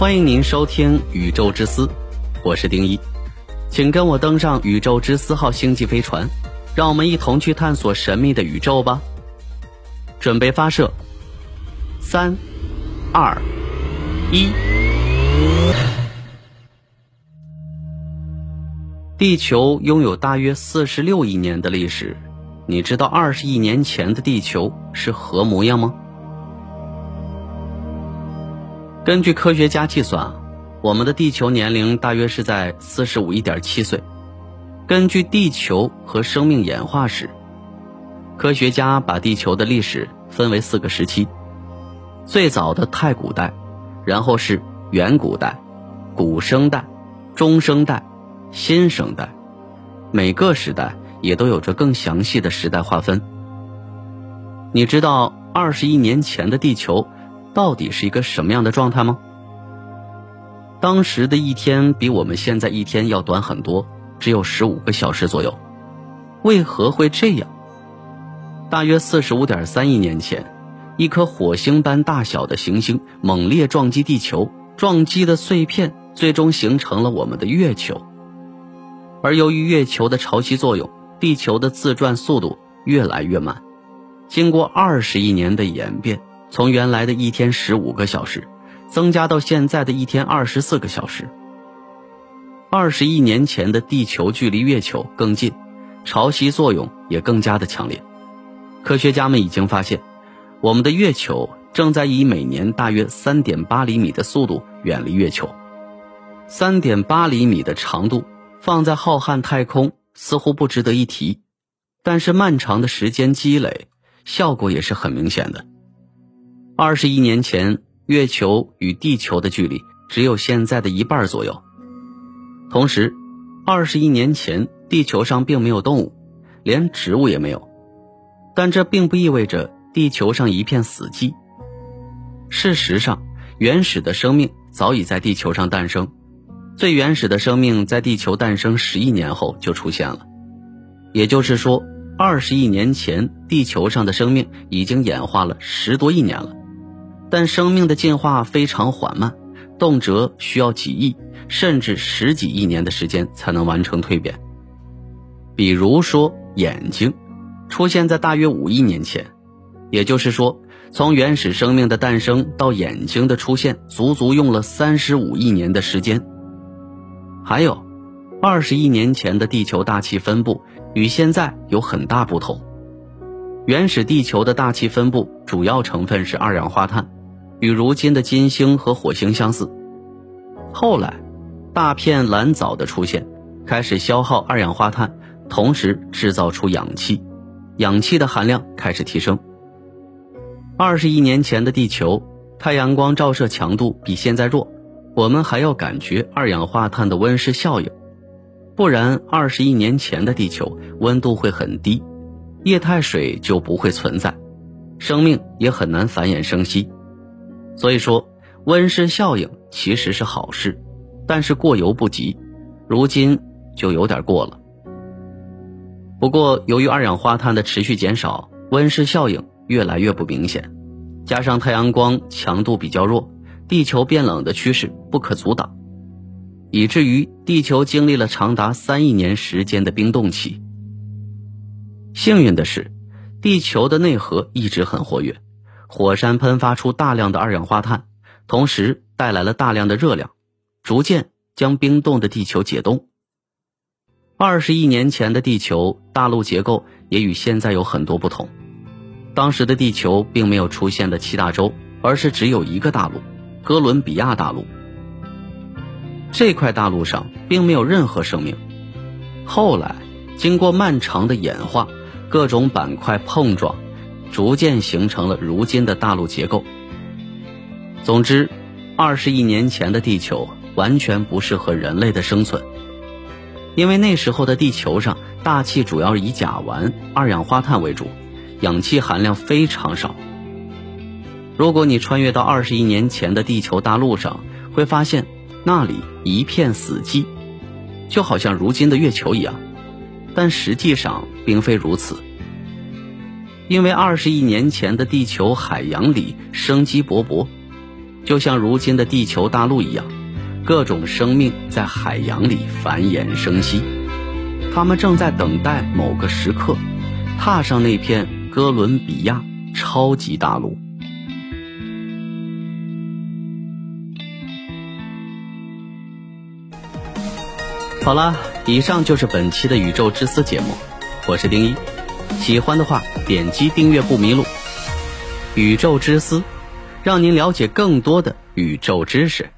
欢迎您收听《宇宙之思》，我是丁一，请跟我登上宇宙之思号星际飞船，让我们一同去探索神秘的宇宙吧。准备发射，三、二、一。地球拥有大约四十六亿年的历史，你知道二十亿年前的地球是何模样吗？根据科学家计算，我们的地球年龄大约是在四十五一点七岁。根据地球和生命演化史，科学家把地球的历史分为四个时期：最早的太古代，然后是远古代、古生代、中生代、新生代。每个时代也都有着更详细的时代划分。你知道二十亿年前的地球？到底是一个什么样的状态吗？当时的一天比我们现在一天要短很多，只有十五个小时左右。为何会这样？大约四十五点三亿年前，一颗火星般大小的行星猛烈撞击地球，撞击的碎片最终形成了我们的月球。而由于月球的潮汐作用，地球的自转速度越来越慢。经过二十亿年的演变。从原来的一天十五个小时，增加到现在的一天二十四个小时。二十亿年前的地球距离月球更近，潮汐作用也更加的强烈。科学家们已经发现，我们的月球正在以每年大约三点八厘米的速度远离月球。三点八厘米的长度放在浩瀚太空似乎不值得一提，但是漫长的时间积累，效果也是很明显的。二十亿年前，月球与地球的距离只有现在的一半左右。同时，二十亿年前，地球上并没有动物，连植物也没有。但这并不意味着地球上一片死寂。事实上，原始的生命早已在地球上诞生。最原始的生命在地球诞生十亿年后就出现了。也就是说，二十亿年前，地球上的生命已经演化了十多亿年了。但生命的进化非常缓慢，动辄需要几亿甚至十几亿年的时间才能完成蜕变。比如说，眼睛出现在大约五亿年前，也就是说，从原始生命的诞生到眼睛的出现，足足用了三十五亿年的时间。还有，二十亿年前的地球大气分布与现在有很大不同。原始地球的大气分布主要成分是二氧化碳。与如今的金星和火星相似。后来，大片蓝藻的出现，开始消耗二氧化碳，同时制造出氧气，氧气的含量开始提升。二十亿年前的地球，太阳光照射强度比现在弱，我们还要感觉二氧化碳的温室效应，不然二十亿年前的地球温度会很低，液态水就不会存在，生命也很难繁衍生息。所以说，温室效应其实是好事，但是过犹不及，如今就有点过了。不过，由于二氧化碳的持续减少，温室效应越来越不明显，加上太阳光强度比较弱，地球变冷的趋势不可阻挡，以至于地球经历了长达三亿年时间的冰冻期。幸运的是，地球的内核一直很活跃。火山喷发出大量的二氧化碳，同时带来了大量的热量，逐渐将冰冻的地球解冻。二十亿年前的地球大陆结构也与现在有很多不同。当时的地球并没有出现的七大洲，而是只有一个大陆——哥伦比亚大陆。这块大陆上并没有任何生命。后来，经过漫长的演化，各种板块碰撞。逐渐形成了如今的大陆结构。总之，二十亿年前的地球完全不适合人类的生存，因为那时候的地球上大气主要以甲烷、二氧化碳为主，氧气含量非常少。如果你穿越到二十亿年前的地球大陆上，会发现那里一片死寂，就好像如今的月球一样，但实际上并非如此。因为二十亿年前的地球海洋里生机勃勃，就像如今的地球大陆一样，各种生命在海洋里繁衍生息，他们正在等待某个时刻，踏上那片哥伦比亚超级大陆。好了，以上就是本期的宇宙之思节目，我是丁一，喜欢的话点击订阅不迷路。宇宙之思，让您了解更多的宇宙知识。